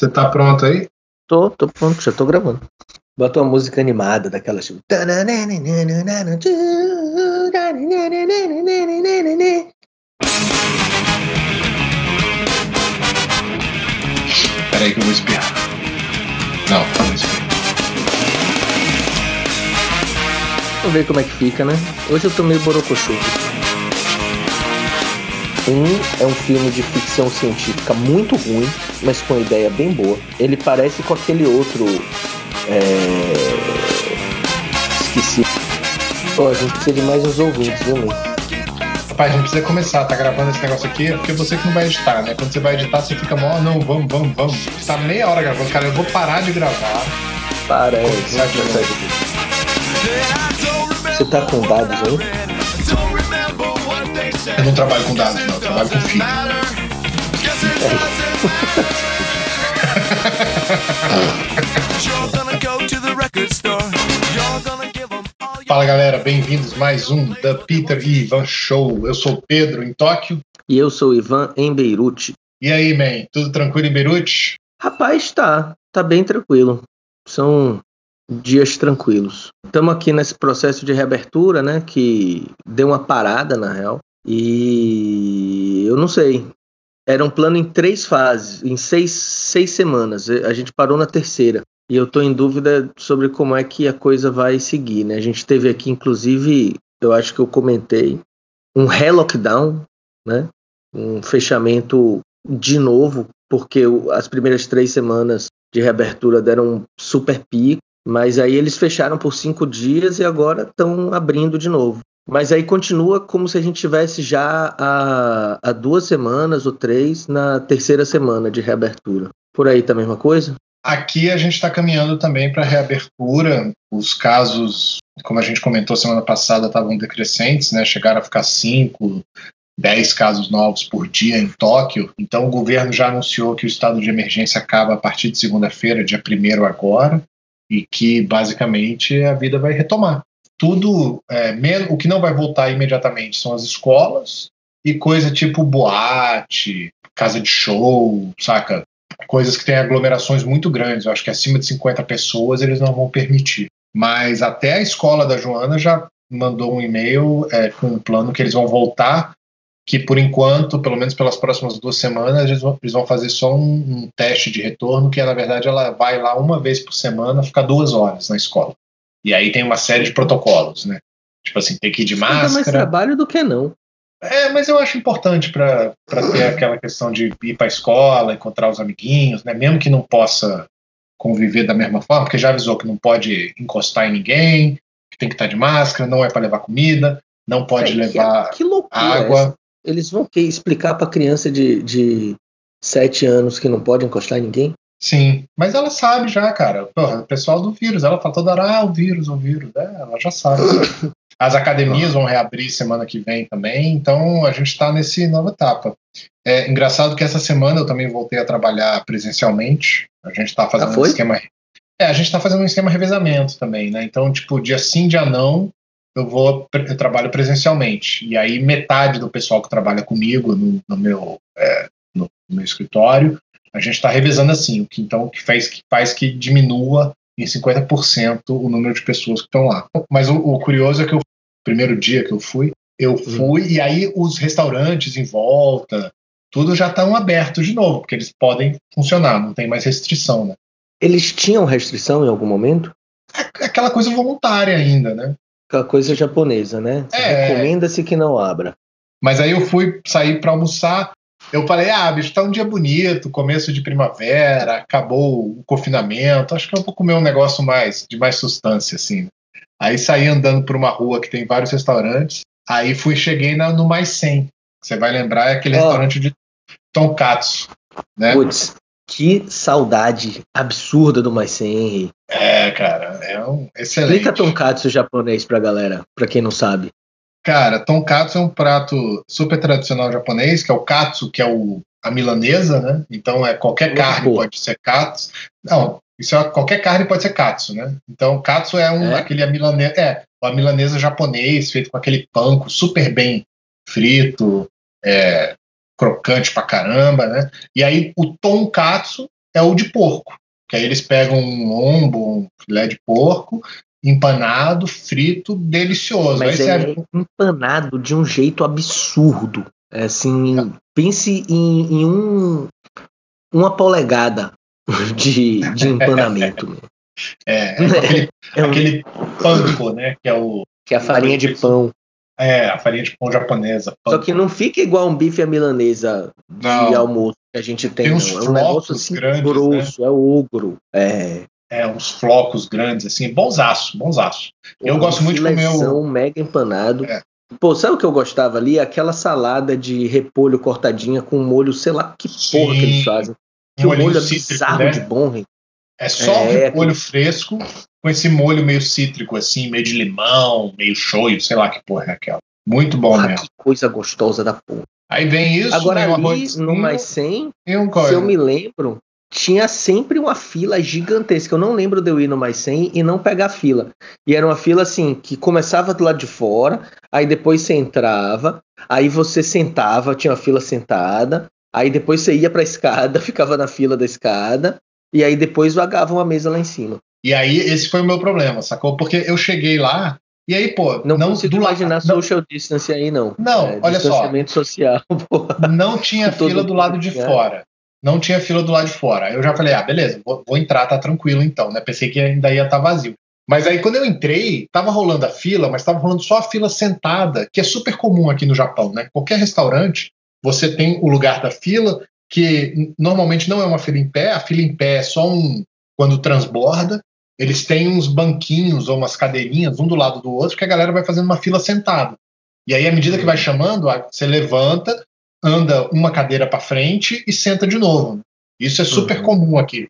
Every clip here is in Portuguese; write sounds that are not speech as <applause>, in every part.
Você tá pronto aí? Tô, tô pronto, já tô gravando. Bota uma música animada daquela tipo. Peraí que eu vou espiar. Não, não espiar. Vamos ver como é que fica, né? Hoje eu tô meio borocochô. Um é um filme de ficção científica muito ruim, mas com uma ideia bem boa. Ele parece com aquele outro. É... Esqueci. Pô, a gente precisa de mais uns ouvintes, viu, meu? Rapaz, a gente precisa começar, tá gravando esse negócio aqui, é porque você que não vai editar, né? Quando você vai editar, você fica mó, não, vamos, vamos, vamos. Tá meia hora gravando, cara, eu vou parar de gravar. Parece. Começar de novo. Você tá com dados aí? Eu não trabalho com dados, não, eu trabalho com filho. Fala galera, bem-vindos mais um da Peter e Ivan Show. Eu sou o Pedro em Tóquio. E eu sou o Ivan em Beirute. E aí, man, tudo tranquilo em Beirute? Rapaz, tá. Tá bem tranquilo. São dias tranquilos. Estamos aqui nesse processo de reabertura, né? Que deu uma parada, na real. E eu não sei. Era um plano em três fases, em seis, seis semanas. A gente parou na terceira. E eu estou em dúvida sobre como é que a coisa vai seguir, né? A gente teve aqui, inclusive, eu acho que eu comentei, um relockdown, né? Um fechamento de novo, porque as primeiras três semanas de reabertura deram um super pico, mas aí eles fecharam por cinco dias e agora estão abrindo de novo. Mas aí continua como se a gente tivesse já há, há duas semanas ou três na terceira semana de reabertura. Por aí tá a mesma coisa? Aqui a gente está caminhando também para reabertura. Os casos, como a gente comentou semana passada, estavam decrescentes, né? Chegaram a ficar 5, 10 casos novos por dia em Tóquio. Então o governo já anunciou que o estado de emergência acaba a partir de segunda-feira, dia 1 agora, e que basicamente a vida vai retomar. Tudo, é, o que não vai voltar imediatamente são as escolas e coisa tipo boate, casa de show, saca? coisas que têm aglomerações muito grandes. Eu acho que acima de 50 pessoas eles não vão permitir. Mas até a escola da Joana já mandou um e-mail é, com um plano que eles vão voltar, que por enquanto, pelo menos pelas próximas duas semanas, eles vão, eles vão fazer só um, um teste de retorno, que na verdade ela vai lá uma vez por semana, ficar duas horas na escola. E aí tem uma série de protocolos, né? Tipo assim, tem que ir de Dá mais máscara. trabalho do que não. É, mas eu acho importante para ter aquela questão de ir para a escola, encontrar os amiguinhos, né? Mesmo que não possa conviver da mesma forma, porque já avisou que não pode encostar em ninguém, que tem que estar de máscara, não é para levar comida, não pode que- levar que, loucura é água. Eles vão que explicar pra criança de, de 7 anos que não pode encostar em ninguém? Sim, mas ela sabe já, cara. Porra, o pessoal do vírus, ela fala toda hora, ah, o vírus, o vírus. É, ela já sabe. <laughs> As academias vão reabrir semana que vem também, então a gente está nesse nova etapa. É engraçado que essa semana eu também voltei a trabalhar presencialmente. A gente está fazendo Ah, um esquema. É, a gente está fazendo um esquema revezamento também, né? Então, tipo, dia sim, dia não, eu vou eu trabalho presencialmente. E aí metade do pessoal que trabalha comigo no, no meu é, no, no meu escritório, a gente está revezando assim, o que então que faz que faz que diminua em 50% o número de pessoas que estão lá. Mas o, o curioso é que o primeiro dia que eu fui, eu fui e aí os restaurantes em volta, tudo já estão abertos de novo, porque eles podem funcionar, não tem mais restrição, né? Eles tinham restrição em algum momento? É aquela coisa voluntária ainda, né? Aquela coisa japonesa, né? É. Recomenda-se que não abra. Mas aí eu fui sair para almoçar. Eu falei, ah, bicho, tá um dia bonito, começo de primavera, acabou o confinamento. Acho que eu vou comer um negócio mais de mais substância, assim. Aí saí andando por uma rua que tem vários restaurantes. Aí fui, cheguei na- no Mais 100. Você vai lembrar, é aquele Ó. restaurante de tonkatsu, né? Putz, que saudade absurda do Mais Henry. É, cara, é um excelente. Explica tonkatsu japonês pra galera, pra quem não sabe. Cara, tonkatsu é um prato super tradicional japonês, que é o katsu, que é o, a milanesa, né? Então é qualquer carne pode ser katsu. Não, isso é qualquer carne pode ser katsu, né? Então katsu é um É? aquele a milanesa, é, a milanesa japonês feito com aquele panko super bem frito, é, crocante pra caramba, né? E aí o tonkatsu é o de porco. Que aí eles pegam um lombo, um filé de porco, empanado, frito, delicioso. Mas aí é serve empanado de um jeito absurdo. É Assim, pense em, em um, uma polegada <laughs> de, de empanamento. é, é aquele, <laughs> É um- aquele panko, né? Que é o que é a farinha de pão. é, a farinha de pão japonesa. Só que não fica igual um bife à milanesa de Não. almoço que a gente tem, Tem não. É um negócio assim grandes, grosso, é ogro. É. É, uns flocos grandes, assim, bonsaço, bonsaço. Eu gosto muito de comer o- mega empanado. É. Pô, sabe o que eu gostava ali? Aquela salada de repolho cortadinha com molho, sei lá que porra que eles Sim. fazem. Que Um o molho é bizarro né? de bom, hein? É só É, o repolho fresco com esse molho meio cítrico, assim, meio de limão, meio shoyu, sei lá que porra é aquela. Muito bom Porra, mesmo. que coisa gostosa da porra. Aí vem isso, Agora o ali, arrozinho no Mais 100, e um se eu me lembro, tinha sempre uma fila gigantesca. Eu não lembro de eu ir no Mais 100 e não pegar fila. E era uma fila assim, que começava do lado de fora, aí depois você entrava, aí você sentava, tinha uma fila sentada, aí depois você ia pra escada, <laughs> ficava na fila da escada, e aí depois vagava uma mesa lá em cima. E aí esse foi o meu problema, sacou? Porque eu cheguei lá e aí, pô, Não, não, consigo do lado- imaginar não, social distance aí, não. Não, É, olha só. social, porra. não tinha <laughs> fila do lado de fora. Não tinha fila do lado de fora. Eu já falei, ah, beleza, vou, vou entrar, tá tranquilo então, né? Pensei que ainda ia estar vazio. Mas aí quando eu entrei, tava rolando a fila, mas tava rolando só a fila sentada, que é super comum aqui no Japão, né? Qualquer restaurante, você tem o lugar da fila, que normalmente não é uma fila em pé, a fila em pé é só um quando transborda. Eles têm uns banquinhos ou umas cadeirinhas, um do lado do outro, que a galera vai fazendo uma fila sentada. E aí, à medida que vai chamando, você levanta, anda uma cadeira para frente e senta de novo. Isso é super Uhum. comum aqui.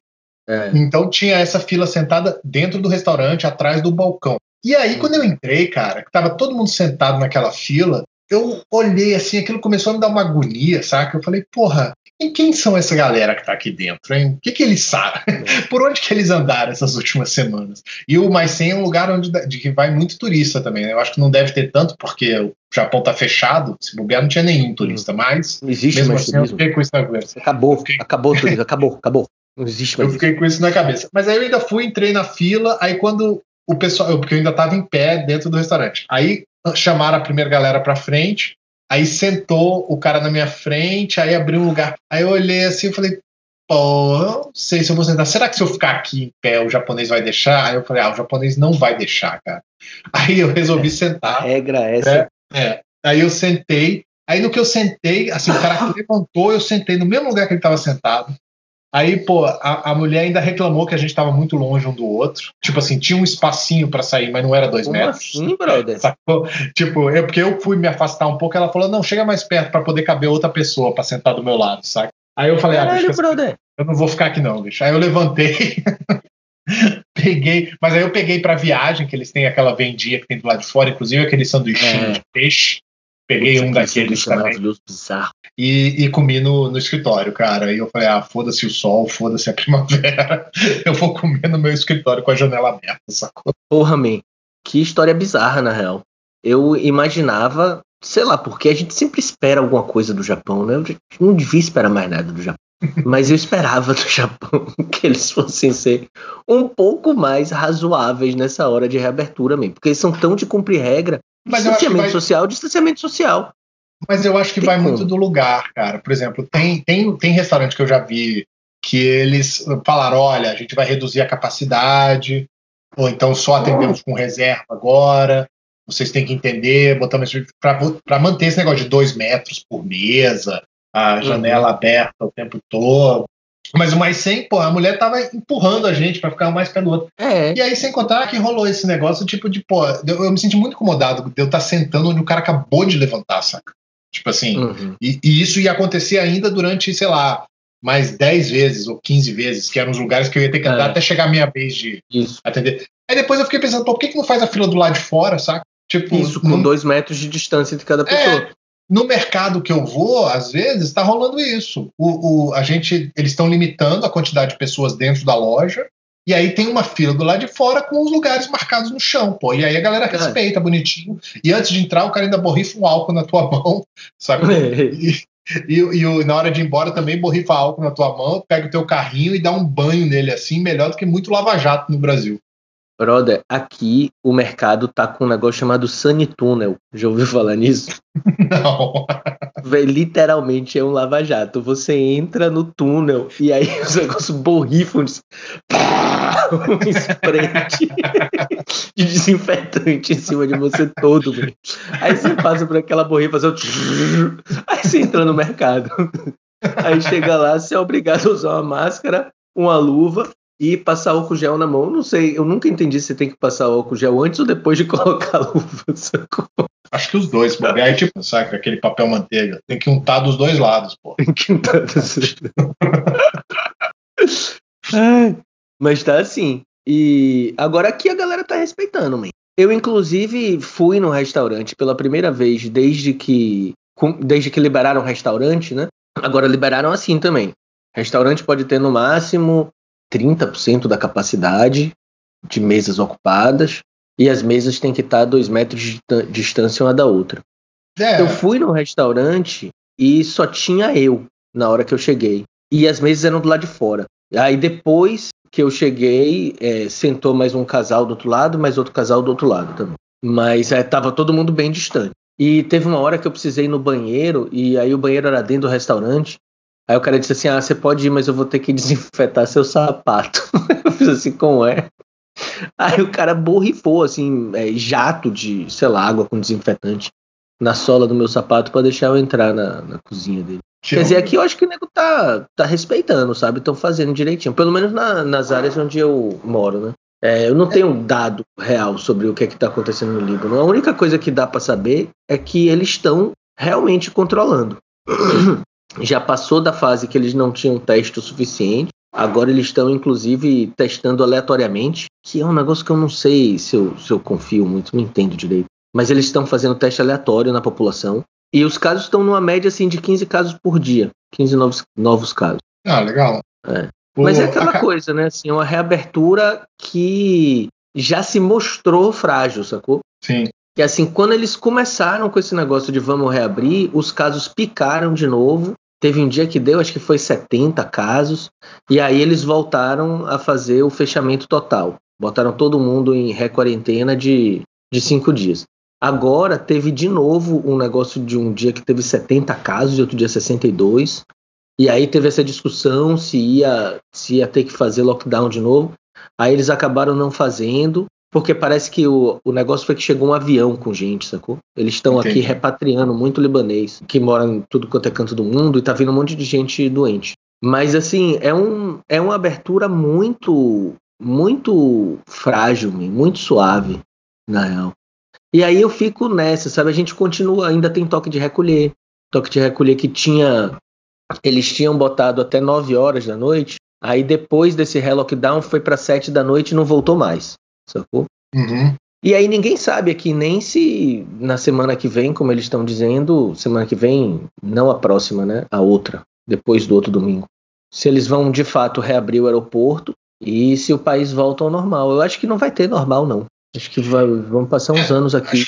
É. Então tinha essa fila sentada dentro do restaurante, atrás do balcão. E aí, quando eu entrei, cara, que tava todo mundo sentado naquela fila, eu olhei assim, aquilo começou a me dar uma agonia, saca? Eu falei, porra, e quem são essa galera que tá aqui dentro, hein? O que que eles sabem? <laughs> Por onde que eles andaram essas últimas semanas? E o Mais 100 é um lugar onde de que vai muito turista também. né? Eu acho que não deve ter tanto, porque o Japão tá fechado. Se bobear, não tinha nenhum turista, mas Não existe mesmo mais assim eu turismo. fiquei com isso na cabeça. Acabou, fiquei- acabou o turismo, acabou, acabou. Não existe Eu mais isso. fiquei com isso na cabeça. Mas aí eu ainda fui, entrei na fila, aí quando o pessoal, eu- porque eu ainda tava em pé dentro do restaurante. Aí chamaram a primeira galera pra frente, aí sentou o cara na minha frente, aí abriu um lugar. Aí eu olhei assim e falei, pô, eu não sei se eu vou sentar. Será que se eu ficar aqui em pé o japonês vai deixar? Aí eu falei, ah, o japonês não vai deixar, cara. <laughs> Aí eu resolvi A sentar. regra é essa. É. Aí eu sentei. Aí no que eu sentei, assim, o cara <coughs> levantou, eu sentei no mesmo lugar que ele estava sentado. Aí, pô, a, a mulher ainda reclamou que a gente estava muito longe um do outro. Tipo assim, tinha um espacinho para sair, mas não era dois Como metros. assim, brother? <laughs> Sacou? Tipo, eu, porque eu fui me afastar um pouco, ela falou: não, chega mais perto para poder caber outra pessoa para sentar do meu lado, saca? Aí eu falei: ah, Caralho, bicho, brother. eu não vou ficar aqui não, bicho. Aí eu levantei, <laughs> peguei, mas aí eu peguei pra viagem, que eles têm aquela vendia que tem do lado de fora, inclusive aquele sanduichinho É. de peixe. Peguei um daqueles é também bizarro. e, e comi no, no escritório, cara. Aí eu falei, ah, foda-se o sol, foda-se a <laughs> primavera. Eu vou comer no meu escritório com a janela aberta, sacou? Porra, man. Que história bizarra, na real. Eu imaginava, sei lá, porque a gente sempre espera alguma coisa do Japão, né? Eu não devia esperar mais nada do Japão. <laughs> Mas eu esperava do Japão <laughs> que eles fossem ser um pouco mais razoáveis nessa hora de reabertura mesmo. Porque eles são tão de cumprir regra. Mas Distanciamento vai- social, distanciamento social. Mas eu acho que Tem vai como. muito do lugar, cara. Por exemplo, tem, tem, tem restaurante que eu já vi que eles falaram: olha, a gente vai reduzir a capacidade, ou então só atendemos com reserva agora. Vocês têm que entender, botamos para manter esse negócio de dois metros por mesa, a janela aberta o tempo todo. Mas o mais 100, pô, a mulher tava empurrando a gente para ficar mais perto do outro. É. E aí, sem contar que rolou esse negócio, tipo, de, pô, eu, eu me senti muito incomodado de eu estar sentando onde o cara acabou de levantar, saca? Tipo assim, Uhum. e, e isso ia acontecer ainda durante, sei lá, mais 10 vezes ou 15 vezes, que eram os lugares que eu ia ter que andar É. até chegar a minha vez de Isso. atender. Aí depois eu fiquei pensando, pô, por que, que não faz a fila do lado de fora, saca? Tipo, Isso, com no, dois metros de distância de cada pessoa. No mercado que eu vou, às vezes, tá rolando isso. O, o- a gente, eles estão limitando a quantidade de pessoas dentro da loja. E aí tem uma fila do lado de fora com os lugares marcados no chão, pô. E aí a galera respeita, bonitinho. E antes de entrar, o cara ainda borrifa um álcool na tua <laughs> mão, sabe? E, E, e, na hora de ir embora também borrifa álcool na tua mão, pega o teu carrinho e dá um banho nele assim, melhor do que muito lava-jato no Brasil. Brother, aqui o mercado tá com um negócio chamado Sunny Tunnel. Já ouviu falar nisso? Não. Véi, literalmente é um lava-jato. Você entra no túnel e aí <laughs> os negócios borrifam de... um spray de desinfetante em cima de você todo, véio. Aí você passa por aquela borrifa, você... aí você entra no mercado. Aí chega lá, você é obrigado a usar uma máscara, uma luva e passar álcool gel na mão. Não sei, eu nunca entendi se tem que passar álcool gel antes ou depois de <laughs> colocar a luva. Sacou? Acho que os dois, pô. Aí, tipo, sabe, aquele papel manteiga. Tem que untar dos dois lados, pô. Tem que untar dos dois Mas tá assim. E agora aqui a galera tá respeitando, man. Eu, inclusive, fui no restaurante pela primeira vez desde que. Desde que liberaram o restaurante, né? Agora liberaram assim também. Restaurante pode ter no máximo 30% da capacidade de mesas ocupadas e as mesas têm que estar a dois metros de distância uma da outra. É. Eu fui no restaurante e só tinha eu na hora que eu cheguei. E as mesas eram do lado de fora. Aí depois que eu cheguei, é, sentou mais um casal do outro lado, mais outro casal do outro lado também. Mas é, tava todo mundo bem distante. E teve uma hora que eu precisei ir no banheiro, e aí o banheiro era dentro do restaurante. Aí o cara disse assim: Ah, você pode ir, mas eu vou ter que desinfetar seu sapato. <laughs> eu fiz assim, como é? Aí o cara borrifou, assim, é, jato de, sei lá, água com desinfetante na sola do meu sapato para deixar eu entrar na, na cozinha dele. Quer dizer, aqui eu acho que o nego tá, tá respeitando, sabe? Estão fazendo direitinho. Pelo menos na, nas áreas onde eu moro, né? É, eu não tenho dado real sobre o que é que está acontecendo no Líbano. A única coisa que dá para saber é que eles estão realmente controlando. <clears throat> já passou da fase que eles não tinham teste o suficiente. Agora eles estão, inclusive, testando aleatoriamente, que é um negócio que eu não sei se eu, se eu confio muito, não entendo direito. Mas eles estão fazendo teste aleatório na população. E os casos estão numa média assim, de 15 casos por dia. 15 novos, novos casos. Ah, legal. É. Mas é aquela a... coisa, né? Assim, uma reabertura que já se mostrou frágil, sacou? Sim que assim, quando eles começaram com esse negócio de vamos reabrir, os casos picaram de novo. Teve um dia que deu, acho que foi 70 casos, e aí eles voltaram a fazer o fechamento total. Botaram todo mundo em ré-quarentena de, de cinco dias. Agora teve de novo um negócio de um dia que teve 70 casos e outro dia 62. E aí teve essa discussão se ia, se ia ter que fazer lockdown de novo. Aí eles acabaram não fazendo. Porque parece que o, o negócio foi que chegou um avião com gente, sacou? Eles estão aqui repatriando muito libanês, que mora em tudo quanto é canto do mundo, e tá vindo um monte de gente doente. Mas assim, é, um, é uma abertura muito, muito frágil, muito suave, na real. E aí eu fico nessa, sabe? A gente continua, ainda tem toque de recolher. Toque de recolher que tinha. Eles tinham botado até 9 horas da noite. Aí depois desse relockdown foi para 7 da noite e não voltou mais sacou? Uhum. E aí ninguém sabe aqui nem se na semana que vem, como eles estão dizendo, semana que vem, não a próxima, né? A outra, depois do outro domingo. Se eles vão de fato reabrir o aeroporto e se o país volta ao normal. Eu acho que não vai ter normal, não. Acho que vai, vamos passar uns é, anos aqui.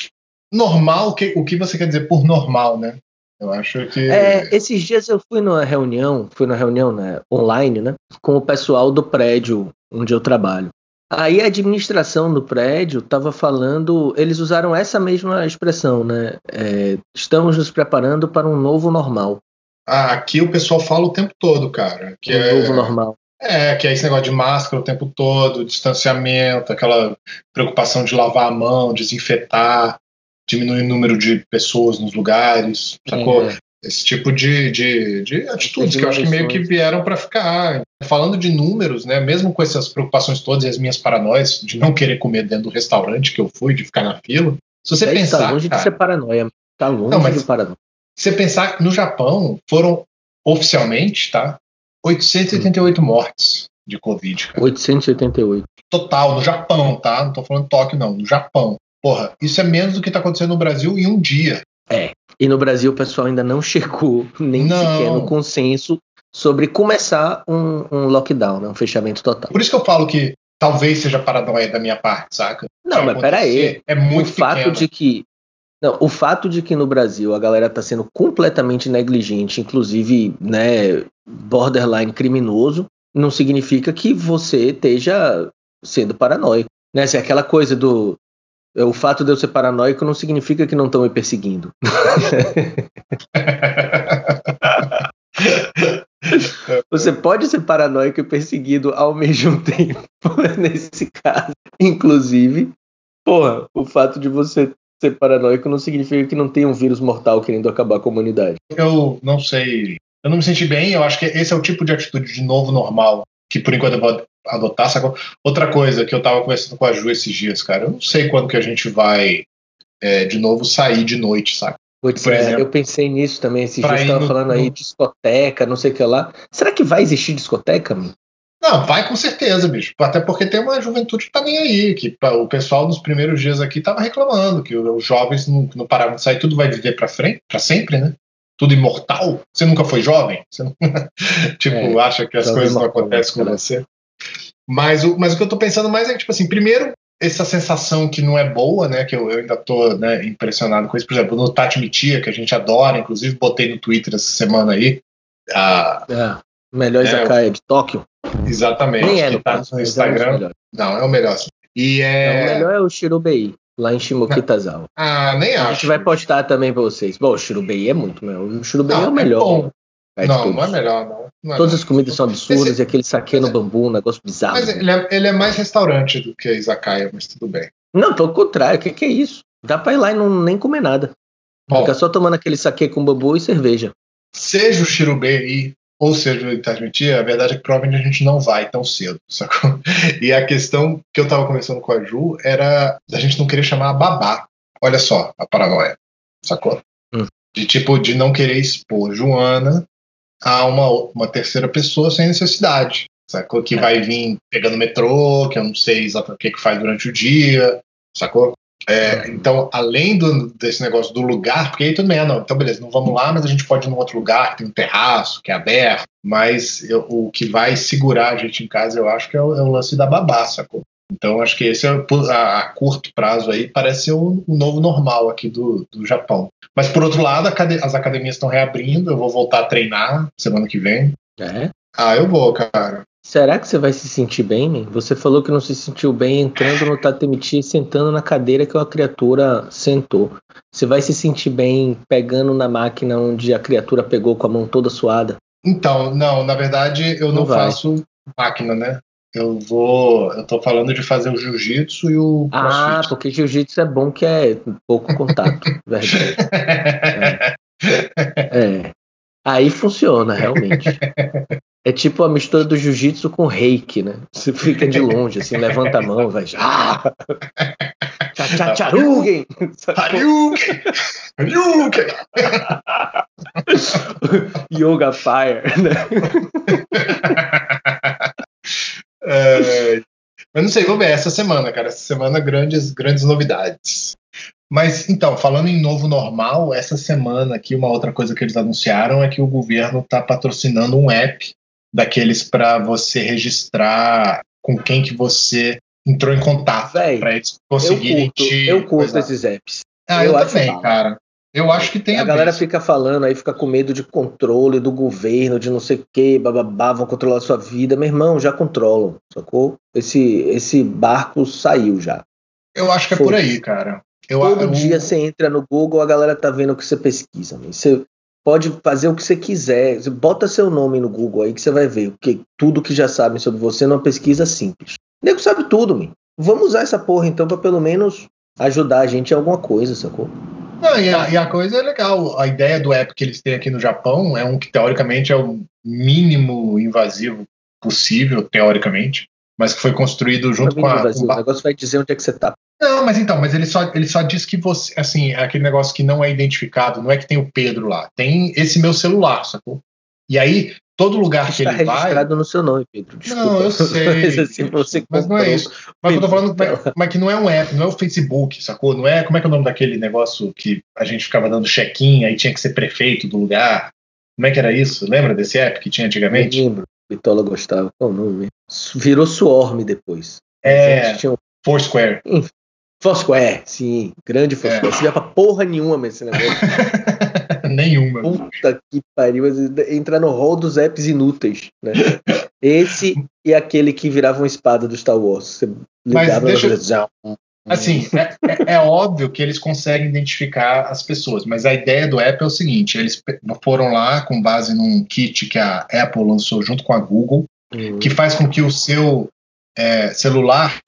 Normal, o que, o que você quer dizer por normal, né? Eu acho que. É, esses dias eu fui numa reunião, fui numa reunião né, online, né? Com o pessoal do prédio onde eu trabalho. Aí a administração do prédio estava falando, eles usaram essa mesma expressão, né? É, estamos nos preparando para um novo normal. Ah, aqui o pessoal fala o tempo todo, cara. Que um é, novo normal. É, que é esse negócio de máscara o tempo todo, distanciamento, aquela preocupação de lavar a mão, desinfetar, diminuir o número de pessoas nos lugares, sacou? É esse tipo de, de, de atitudes que eu acho que meio que vieram para ficar. Falando de números, né, mesmo com essas preocupações todas e as minhas paranoias de não querer comer dentro do restaurante que eu fui, de ficar na fila, se você é, pensar. Tá longe cara, de ser paranoia. Tá longe não, mas de paranoia. Se você pensar que no Japão foram oficialmente, tá? 888 hum. mortes de Covid. Cara. 888. Total, no Japão, tá? Não tô falando Tóquio, não. No Japão. Porra, isso é menos do que tá acontecendo no Brasil em um dia. É. E no Brasil o pessoal ainda não <laughs> chegou nem não. sequer no consenso sobre começar um, um, lockdown, né? um fechamento total. Por isso que eu falo que talvez seja paranoia da minha parte, saca? Não, mas peraí. É muito O fato pequeno. de que Não, o fato de que no Brasil a galera tá sendo completamente negligente, inclusive, né, borderline criminoso, não significa que você esteja sendo paranoico. Né? Se é aquela coisa do. O fato de eu ser paranoico não significa que não estão me perseguindo. <laughs> Você pode ser paranoico e perseguido ao mesmo <laughs> tempo, nesse caso. Inclusive, porra, o fato de você ser paranoico não significa que não tem um vírus mortal querendo acabar com a humanidade. Eu não sei. Eu não me senti bem, eu acho que esse é o tipo de atitude de novo normal que por enquanto eu vou adotar. Sacou? Outra coisa que eu tava conversando com a Ju esses dias, cara, eu não sei quando que a gente vai é, de novo sair de noite, saca? Putz, Por é, exemplo, eu pensei nisso também. Esses dias estava falando no... aí discoteca, não sei o que lá. Será que vai existir discoteca, mano? Não, vai com certeza, bicho. Até porque tem uma juventude que tá nem aí. Que o pessoal nos primeiros dias aqui tava reclamando que os jovens não, não paravam de sair, tudo vai viver para frente, para sempre, né? Tudo imortal. Você nunca foi jovem? Você não... <laughs> tipo, é, acha que as coisas não acontecem com você? Mas o, mas o que eu tô pensando mais é que, tipo assim, primeiro, essa sensação que não é boa, né? Que eu, eu ainda tô né, impressionado com isso. Por exemplo, no Tati Mitia, que a gente adora, inclusive botei no Twitter essa semana aí. A, é, melhor Izakaya é, de Tóquio. Exatamente. Nem é no, tá no é Instagram. É não, é o melhor. E é... Não, o melhor é o Shirobei, lá em Shimokitazawa. Ah, nem acho. A gente vai postar também pra vocês. Bom, o Shirobei é muito melhor. O Shirobei não, é o melhor. É bom. Não, não é melhor, não. não é Todas as comidas são absurdas Esse... e aquele saque no bambu, um negócio bizarro. Mas ele é, ele é, mais restaurante do que Izakaya, mas tudo bem. Não, pelo contrário, o que, que, é isso? Dá pra ir lá e não, nem comer nada. Bom, Fica só tomando aquele saque com bambu e cerveja. Seja o Shirubei ou seja o Itajuti, a verdade é que provavelmente a gente não vai tão cedo, <laughs> sacou? E a questão que eu tava conversando com a Ju era a gente não querer chamar a babá. Olha só a paranoia, sacou? Hum. De tipo, de não querer expor Joana a uma, uma terceira pessoa sem necessidade. Sacou? Que é. vai vir pegando metrô, que eu não sei exatamente o que, que faz durante o dia, sacou? É, então, além do, desse negócio do lugar, porque aí tudo bem, ah, não, então beleza, não vamos lá, mas a gente pode ir num outro lugar que tem um terraço, que é aberto, mas eu, o que vai segurar a gente em casa, eu acho que é o, é o lance da babá, sacou? Então, acho que esse é a, a curto prazo aí parece ser o, o, novo normal aqui do, do Japão. Mas por outro lado, as academias estão reabrindo, eu vou voltar a treinar semana que vem. É? Ah, eu vou, cara. Será que você vai se sentir bem, man? Você falou que não se sentiu bem entrando no Tatemichi e sentando na cadeira que a criatura sentou. Você vai se sentir bem pegando na máquina onde a criatura pegou com a mão toda suada? Então, não, na verdade eu não, não faço máquina, né? Eu vou. Eu tô falando de fazer o jiu-jitsu e o. Ah, crossfit. porque jiu-jitsu é bom que é pouco contato, <laughs> verdade. É. é. Aí funciona, realmente. É tipo a mistura do jiu-jitsu com reiki, né? Você fica de longe, assim, levanta a mão, vai. Ah! Tcha, Charugen! Haryuken! Haryuken! <laughs> Yoga Fire, né? <laughs> É, mas não sei, vou ver essa semana, cara. Essa semana grandes, grandes novidades. Mas então, falando em novo normal, essa semana aqui uma outra coisa que eles anunciaram é que o governo está patrocinando um app daqueles para você registrar com quem que você entrou em contato para eles conseguirem eu curto, te. Eu curto esses apps. Ah, eu, eu também, cara. Eu acho que tem a, a galera fica falando aí, fica com medo de controle do governo, de não sei o que, bababá, vão controlar a sua vida. Meu irmão, já controlam, sacou? Esse, esse barco saiu já. Eu acho que é por aí, cara. Eu, Todo eu... dia você entra no Google, a galera tá vendo o que você pesquisa. Você pode fazer o que você quiser. Você bota seu nome no Google aí que você vai ver porque tudo que já sabem sobre você numa pesquisa simples. O nego sabe tudo, meu. Vamos usar essa porra então para pelo menos ajudar a gente em alguma coisa, sacou? Não, e a, e a, coisa é legal. A ideia do app que eles têm aqui no Japão é um que teoricamente é o mínimo invasivo possível, teoricamente, mas que foi construído junto com a. Invasivo. Com... O negócio vai dizer onde é que você tá. Não, mas então, mas ele só, ele só diz que você, assim, é aquele negócio que não é identificado, não é que tem o Pedro lá, tem esse meu celular, sacou? E aí, todo lugar que, que ele vai. Está registrado no seu nome, Pedro. Desculpa. Não, eu <laughs> sei. mas, assim, você mas não é isso. Mas eu tô falando mas que não é um app, não é o Facebook, sacou? Não é. Como é que é o nome daquele negócio que a gente ficava dando check-in, aí tinha que ser prefeito do lugar? Como é que era isso? Lembra desse app que tinha antigamente? Eu lembro. Bitola gostava. Qual o nome? Virou Swarm depois. É. Tinha... Foursquare. Foursquare, sim, grande Foursquare. É. Você vê pra porra nenhuma mesmo esse negócio. <laughs> Nenhuma. Puta que pariu. Entrar no hall dos apps inúteis, né? <laughs> Esse e aquele que virava uma espada do Star Wars. Você ligava Mas deixa... Assim, é, é, é, óbvio que eles conseguem identificar as pessoas, mas a ideia do Apple é o seguinte: eles foram lá com base num kit que a Apple lançou junto com a Google, uhum. que faz com que o seu é, celular,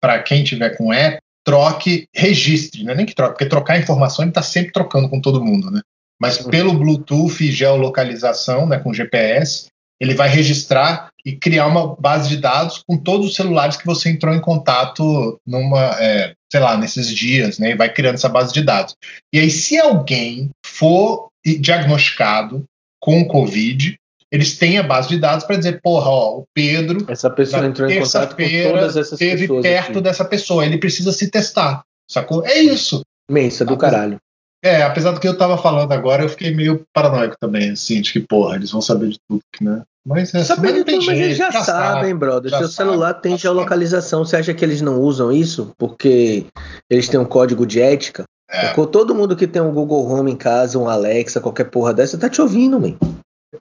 para quem tiver com Apple, troque, registre, né? nem que troque, porque trocar informação ele está sempre trocando com todo mundo, né? Mas uhum. pelo Bluetooth e geolocalização, né, com GPS, ele vai registrar e criar uma base de dados com todos os celulares que você entrou em contato numa, é, sei lá, nesses dias, né? E vai criando essa base de dados. E aí, se alguém for diagnosticado com Covid, eles têm a base de dados para dizer, porra, ó, o Pedro. Essa pessoa entrou em contato com todas essas teve pessoas. perto aqui. dessa pessoa, ele precisa se testar. Sacou? É isso. Mensa do caralho. É, apesar do que eu tava falando agora, eu fiquei meio paranoico também, assim, de que, porra, eles vão saber de tudo, né? Mas é Saber de tudo, mas eles já, já sabem, brother. Seu celular tem geolocalização. Você acha que eles não usam isso? Porque eles têm um código de ética? É. Todo mundo que tem um Google Home em casa, um Alexa, qualquer porra dessa, tá te ouvindo, man.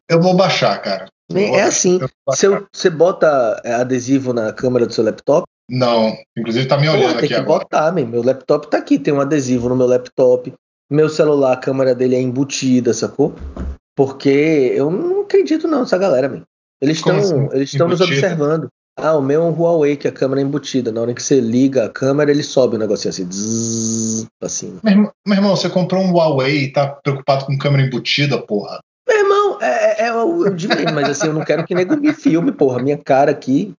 Eu vou baixar, cara. é assim. Você bota é, adesivo na câmera do seu laptop? Não. Inclusive tá me olhando Porra, tem aqui que agora. botar, man. Meu laptop tá aqui, tem um adesivo no meu laptop. Meu celular, a câmera dele é embutida, sacou? Porque eu não acredito não nessa galera, man. Eles estão assim? eles estão nos observando. Ah, o meu é um Huawei, que a câmera é embutida. Na hora que você liga a câmera, ele sobe o um negocinho assim, zzz, assim. Meu irmão, meu irmão, você comprou um Huawei e tá preocupado com câmera embutida, porra. Meu irmão, é, é, é o de mesmo, mas assim, eu não quero que nego me filme, porra. Minha cara aqui.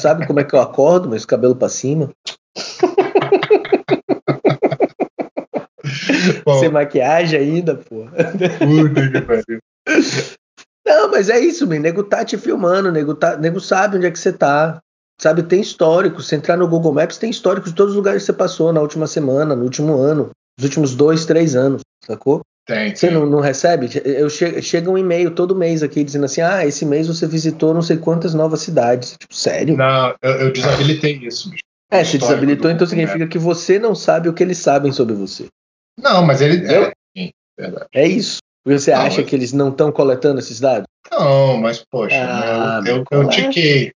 Sabe como é que eu acordo, mas cabelo pra cima? <laughs> Sem maquiagem ainda, porra. Puta que pariu. Não, mas é isso, meu. Nego tá te filmando, nego, tá, nego sabe onde é que você tá. Sabe, tem histórico. Se entrar no Google Maps, tem histórico de todos os lugares que você passou na última semana, no último ano, nos últimos dois, três anos, sacou? Tem. Você não, não, recebe? Eu che chega um e-mail todo mês aqui dizendo assim: ah, esse mês você visitou não sei quantas novas cidades. Tipo, sério? Não, eu, eu desabilitei isso, bicho. É, se desabilitou, então significa que você não sabe o que eles sabem sobre você. Não, mas ele. É, sim, é isso. Você não, acha que eles não estão coletando esses dados? Não, mas poxa, ah, eu, <laughs> <laughs> eu, eu tiquei.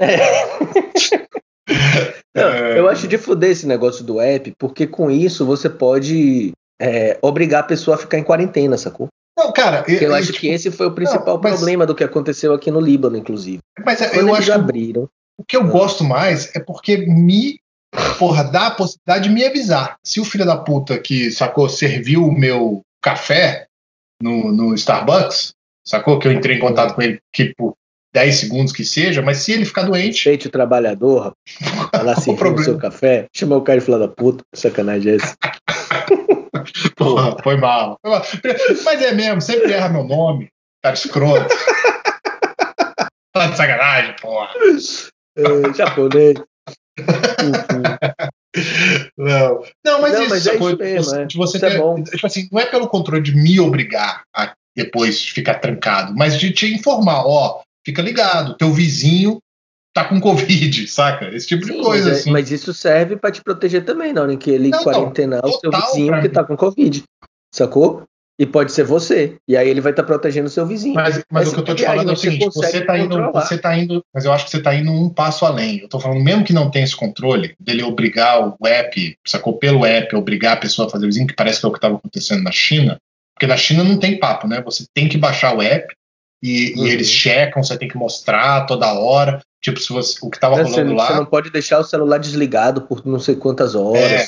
É. não, é. Eu acho de fuder esse negócio do app, porque com isso você pode é, obrigar a pessoa a ficar em quarentena, sacou? Não, cara, eu, eu acho tipo, que esse foi o principal não, mas, problema do que aconteceu aqui no Líbano, inclusive. Mas é, Quando eu acho abriram. O que eu ah. gosto mais é porque me porra, dá a possibilidade de me avisar. Se o filho da puta que, sacou, serviu o meu café no, no Starbucks, sacou? Que eu entrei em contato com ele que por 10 segundos que seja, mas se ele ficar doente. Feito trabalhador, lá <laughs> servindo o seu café, chamou o cara de filha da puta, sacanagem é esse. <laughs> Porra, foi mal. foi mal. Mas é mesmo, sempre erra meu nome, cara escroto. Fala <laughs> de sacanagem, porra. É, japonês. <laughs> não. não, mas não, isso, mas é isso mesmo, é. de você ter, é tipo assim, não é pelo controle de me obrigar a depois ficar trancado, mas de te informar, ó, fica ligado, teu vizinho tá com Covid, <laughs> saca? Esse tipo Sim, de coisa. Mas, assim. mas isso serve para te proteger também, na hora que ele não, quarentenar não, o seu vizinho que tá com Covid. Sacou? E pode ser você. E aí ele vai estar tá protegendo o seu vizinho. Mas, mas, mas o que eu tô te falando é o seguinte: você tá, indo, você tá indo. Mas eu acho que você tá indo um passo além. Eu tô falando, mesmo que não tenha esse controle, dele obrigar o app, sacou? Pelo app, obrigar a pessoa a fazer o vizinho, que parece que é o que estava acontecendo na China. Porque na China não tem papo, né? Você tem que baixar o app e, uhum. e eles checam, você tem que mostrar toda hora. Tipo, se você, o que estava rolando lá. Você não pode deixar o celular desligado por não sei quantas horas. É,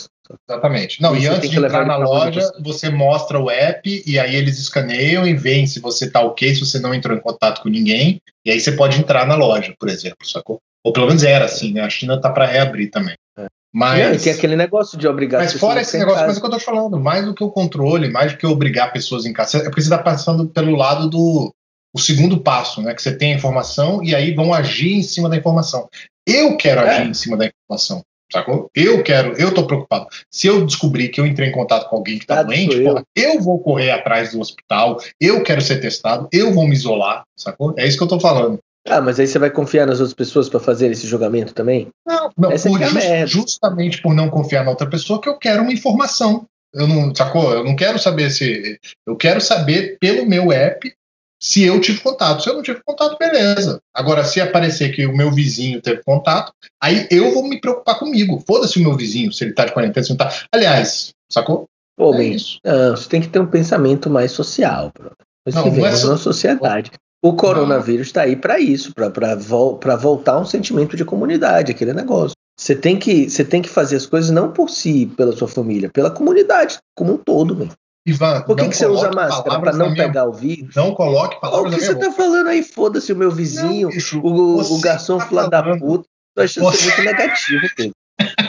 Exatamente. Não, e, e antes de entrar na loja, você mostra o app e aí eles escaneiam e veem se você tá ok, se você não entrou em contato com ninguém, e aí você pode entrar na loja, por exemplo, sacou? Ou pelo menos era assim, né? A China tá para reabrir também. É. Mas tem aquele negócio de obrigar Mas fora esse negócio, mas é o que eu tô falando, mais do que o controle, mais do que obrigar pessoas em casa, é porque você tá passando pelo lado do o segundo passo, né? Que você tem a informação e aí vão agir em cima da informação. Eu quero é. agir em cima da informação. Sacou? Eu quero, eu tô preocupado. Se eu descobrir que eu entrei em contato com alguém que tá doente, eu. Porra, eu vou correr atrás do hospital, eu quero ser testado, eu vou me isolar, sacou? É isso que eu tô falando. Ah, mas aí você vai confiar nas outras pessoas para fazer esse julgamento também? Não, não por, é just, justamente por não confiar na outra pessoa que eu quero uma informação. Eu não, sacou? Eu não quero saber se. Eu quero saber pelo meu app se eu tive contato. Se eu não tive contato, beleza. Agora, se aparecer que o meu vizinho teve contato, aí eu vou me preocupar comigo. Foda-se o meu vizinho, se ele tá de quarentena, se não tá. Aliás, sacou? Pô, é isso. Não, você tem que ter um pensamento mais social, bro. Nós não, vivemos não é sociedade. O coronavírus está aí para isso, para vo voltar um sentimento de comunidade, aquele negócio. Você tem que você tem que fazer as coisas não por si, pela sua família, pela comunidade como um todo, mesmo. Ivan, por que, que você usa máscara? Para não pegar o vírus? Não coloque palavras O que você tá falando aí? Foda-se o meu vizinho, não, bicho, o, o garçom tá da puta. Tô achando você... muito negativo, Pedro. <laughs>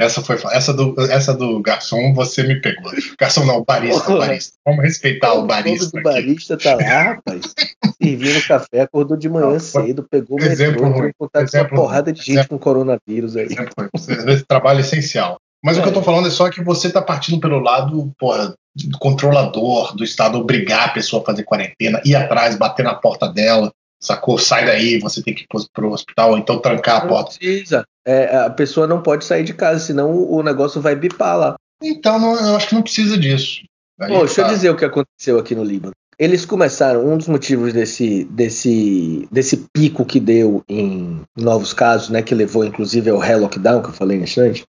Essa foi essa do, essa do garçom, você me pegou. Garçom não, barista, barista. Vamos respeitar o, o barista. O barista tá lá, rapaz. Servindo café, acordou de manhã não, cedo, pegou o exemplo metrô, ruim, exemplo uma porrada de gente exemplo, com coronavírus aí. Exemplo, trabalho essencial. Mas é. o que eu tô falando é só que você tá partindo pelo lado, porra, do controlador do Estado obrigar a pessoa a fazer quarentena, ir atrás, bater na porta dela, sacou? Sai daí, você tem que ir pro hospital, ou então trancar a porta. Precisa. É, a pessoa não pode sair de casa, senão o negócio vai bipar lá. Então, não, eu acho que não precisa disso. Aí Pô, deixa tá. eu dizer o que aconteceu aqui no Líbano. Eles começaram, um dos motivos desse, desse, desse pico que deu em novos casos, né, que levou inclusive ao relockdown, que eu falei na instante,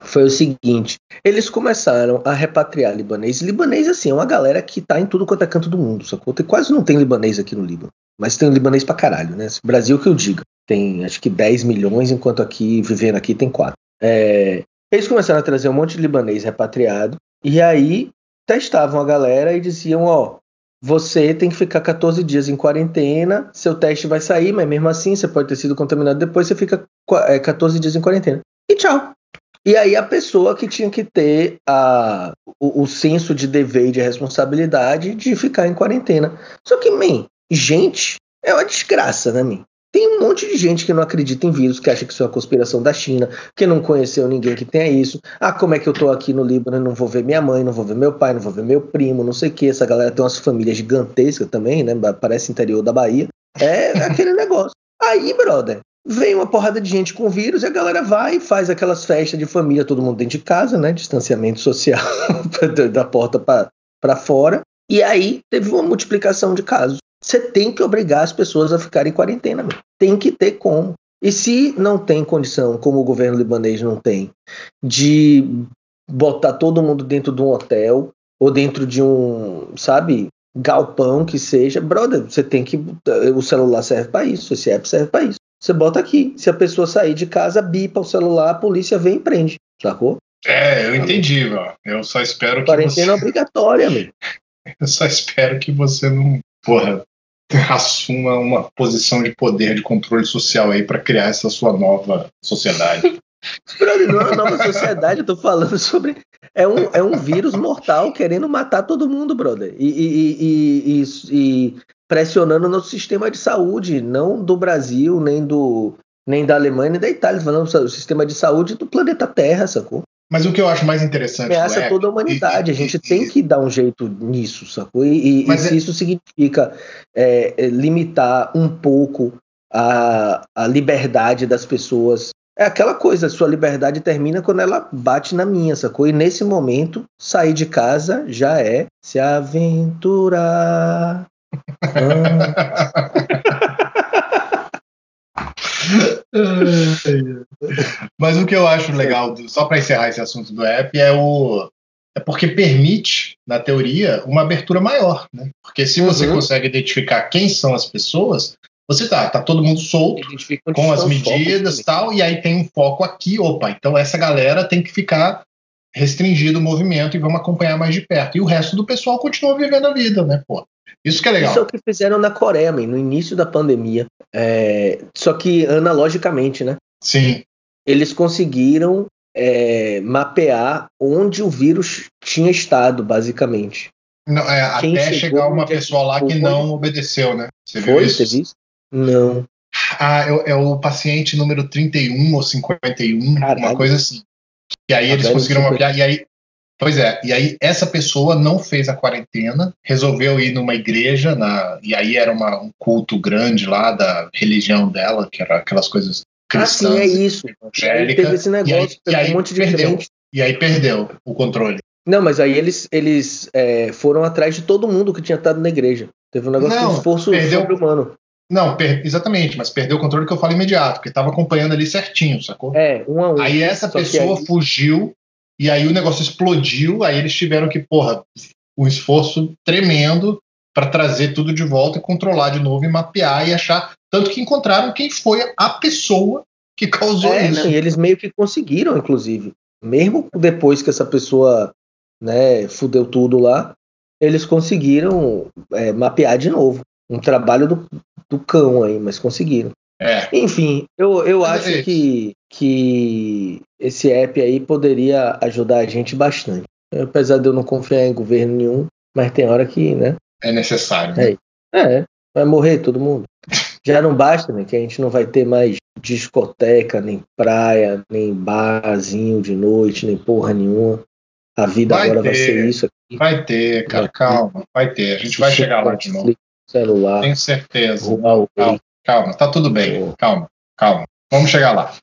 foi o seguinte: eles começaram a repatriar libanês. Libanês, assim, é uma galera que tá em tudo quanto é canto do mundo, sacou? Tem, quase não tem libanês aqui no Líbano. Mas tem libanês pra caralho, né? Brasil que eu diga. Tem acho que 10 milhões, enquanto aqui, vivendo aqui, tem 4. É, eles começaram a trazer um monte de libanês repatriado. E aí testavam a galera e diziam: ó, você tem que ficar 14 dias em quarentena, seu teste vai sair, mas mesmo assim você pode ter sido contaminado depois, você fica 14 é, dias em quarentena. E tchau. E aí a pessoa que tinha que ter a, o, o senso de dever e de responsabilidade de ficar em quarentena. Só que, man, gente, é uma desgraça, né, man? Tem um monte de gente que não acredita em vírus, que acha que isso é uma conspiração da China, que não conheceu ninguém que tenha isso. Ah, como é que eu tô aqui no Líbano não vou ver minha mãe, não vou ver meu pai, não vou ver meu primo, não sei o que. Essa galera tem umas famílias gigantescas também, né? Parece interior da Bahia. É aquele <laughs> negócio. Aí, brother, vem uma porrada de gente com vírus e a galera vai e faz aquelas festas de família, todo mundo dentro de casa, né? Distanciamento social <laughs> da porta para fora. E aí teve uma multiplicação de casos. Você tem que obrigar as pessoas a ficarem em quarentena. Meu. Tem que ter como. E se não tem condição, como o governo libanês não tem, de botar todo mundo dentro de um hotel ou dentro de um, sabe, galpão que seja, brother, você tem que. O celular serve para isso, esse app serve para isso. Você bota aqui. Se a pessoa sair de casa, bipa o celular, a polícia vem e prende. Sacou? É, eu entendi, ó. Eu só espero que. Quarentena você... obrigatória, amigo. <laughs> Eu só espero que você não, porra, assuma uma posição de poder, de controle social aí para criar essa sua nova sociedade. <laughs> Brother, não é uma nova sociedade, eu tô falando sobre. É um, é um vírus mortal querendo matar todo mundo, brother. E, e, e, e, pressionando no sistema de saúde, não do Brasil, nem do nem da Alemanha, nem da Itália, falando do sistema de saúde do planeta Terra, sacou? Mas o que eu acho mais interessante. Ameaça é, toda a humanidade. E, a gente e, tem e, que dar um jeito nisso, sacou? E, e se é... isso significa é, é, limitar um pouco a, a liberdade das pessoas. É aquela coisa, sua liberdade termina quando ela bate na minha, sacou? E nesse momento, sair de casa já é se aventurar. <laughs> Mas o que eu acho legal, só para encerrar esse assunto do app, é o é porque permite, na teoria, uma abertura maior, né? Porque se você uhum. consegue identificar quem são as pessoas, você tá, tá todo mundo solto com as medidas e tal, e aí tem um foco aqui, opa, então essa galera tem que ficar restringido o movimento e vamos acompanhar mais de perto. E o resto do pessoal continua vivendo a vida, né, pô? Isso que é legal. Isso é o que fizeram na Coreia, man, no início da pandemia. É... Só que analogicamente, né? Sim. Eles conseguiram é, mapear onde o vírus tinha estado, basicamente. Não, é, até chegar uma pessoa lá que não obedeceu, né? Você Foi? Viu isso? Você viu? Não. Ah, é, é, o paciente número 31 ou 51, Caralho. uma coisa assim. E aí eles conseguiram mapear, e aí Pois é, e aí essa pessoa não fez a quarentena, resolveu ir numa igreja, na, e aí era uma, um culto grande lá da religião dela, que era aquelas coisas cristãs. Ah, sim, é isso. Teve esse negócio, e aí, e aí um monte de perdeu. gente. E aí perdeu o controle. Não, mas aí eles, eles é, foram atrás de todo mundo que tinha estado na igreja. Teve um negócio Não, de esforço perdeu- sobre-humano. Não, per- exatamente, mas perdeu o controle que eu falo imediato, porque estava acompanhando ali certinho, sacou? É, um a um. Aí essa pessoa aí- fugiu, e aí o negócio explodiu, aí eles tiveram que, porra, um esforço tremendo para trazer tudo de volta e controlar de novo e mapear e achar. Tanto que encontraram quem foi a pessoa que causou É, isso. não, e eles meio que conseguiram, inclusive. Mesmo depois que essa pessoa né, fudeu tudo lá, eles conseguiram é, mapear de novo. Um trabalho do, do cão aí, mas conseguiram. É. Enfim, eu, eu Mas é acho isso. que, que esse app aí poderia ajudar a gente bastante. Apesar de eu não confiar em governo nenhum, mas tem hora que, né? É necessário. né? É. É, vai morrer todo mundo. <laughs> Já não basta, né? Que a gente não vai ter mais discoteca, nem praia, nem barzinho de noite, nem porra nenhuma. A vida Vai agora vai ter. ser isso aqui. Vai ter, cara, Vai calma, vai ter. A gente vai chegar lá de novo. Celular, Tenho certeza. Calma, calma, tá tudo bem. Calma, calma. Vamos chegar lá.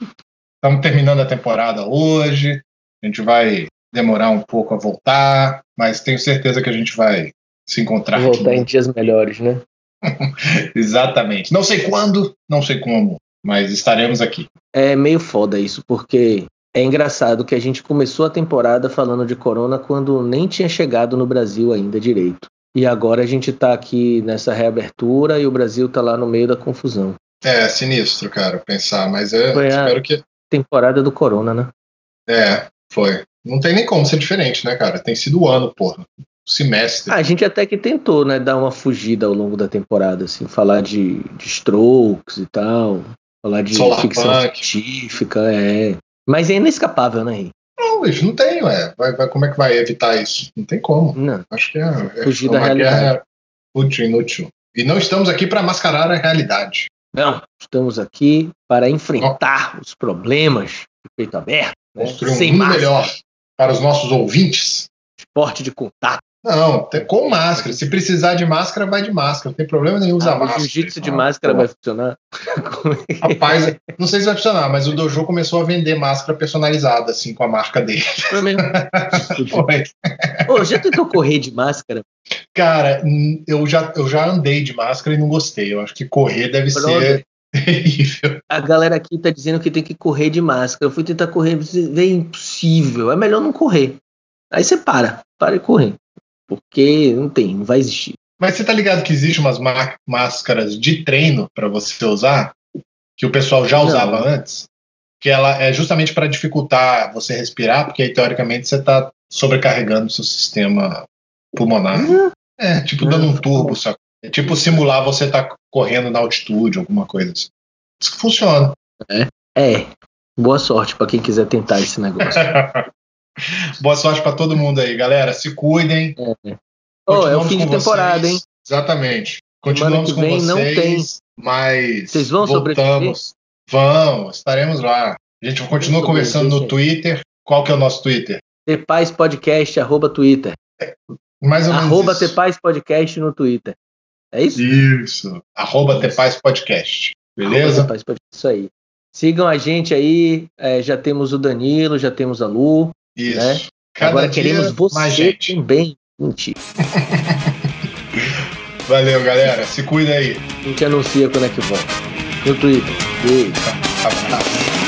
Estamos terminando a temporada hoje. A gente vai demorar um pouco a voltar, mas tenho certeza que a gente vai se encontrar aqui. voltar em dias melhores, né? <laughs> Exatamente. Não sei quando, não sei como, mas estaremos aqui. É meio foda isso, porque é engraçado que a gente começou a temporada falando de corona quando nem tinha chegado no Brasil ainda direito. E agora a gente tá aqui nessa reabertura e o Brasil tá lá no meio da confusão. É sinistro, cara, pensar, mas é, Foi a- espero que. Temporada do corona, né? É, foi. Não tem nem como ser diferente, né, cara? Tem sido o ano, porra. O semestre. Ah, a gente até que tentou, né, dar uma fugida ao longo da temporada, assim, falar de, de strokes e tal, falar de Solar ficção punk. científica, é. Mas é inescapável, né? Não, bicho, não tem, ué. Vai, vai- como é que vai evitar isso? Não tem como. Não. Acho que é, é Fugir uma da realidade. guerra útil, inútil. E não estamos aqui para mascarar a realidade. Não, estamos aqui para enfrentar os problemas de peito aberto, né, Construir um sem mundo melhor para os nossos ouvintes. esporte de contato. Não, com máscara. Se precisar de máscara, vai de máscara. Não tem problema nenhum usar Ah, o máscara. jiu-jitsu de máscara vai funcionar? <laughs> Rapaz, não sei se vai funcionar, mas o Dojo começou a vender máscara personalizada, assim, com a marca dele. Foi mesmo. <laughs> Foi. Ô, já tentou correr de máscara? Cara, eu já, eu já andei de máscara e não gostei. Eu acho que correr deve Brother. ser <laughs> terrível. A galera aqui tá dizendo que tem que correr de máscara. Eu fui tentar correr, é impossível. É melhor não correr. Aí você para, para e correr. Porque não tem, não vai existir. Mas você tá ligado que existe umas má- máscaras de treino para você usar, que o pessoal já Não. usava antes, que ela é justamente para dificultar você respirar, porque aí teoricamente você tá sobrecarregando o seu sistema pulmonar. É, tipo dando um turbo, sabe? É tipo simular você tá correndo na altitude, alguma coisa assim. Isso que funciona. É. Boa sorte pra quem quiser tentar esse negócio. <laughs> Boa sorte para todo mundo aí, galera. Se cuidem. Oh, é o fim de com temporada, vocês. hein? Exatamente. Continuamos que com vem vocês, não tem. mas Vocês vão voltamos. Vamos, estaremos lá. A gente continua conversando no sobreviver, Twitter. Qual que é o nosso Twitter? Tepaz Podcast, arroba Twitter. Mais ou menos Arroba isso. Tepaz Podcast no Twitter. É isso? Isso. Arroba Tepaz Podcast. Arroba Beleza? Tepaz Podcast, Isso aí. Sigam a gente aí. é, já temos o Danilo, já temos a Lu. Isso. né? Agora queremos você também. Mentira. <laughs> Valeu, galera. Se cuida aí. A gente anuncia quando é que volta. No Twitter. Beijo. Abraço.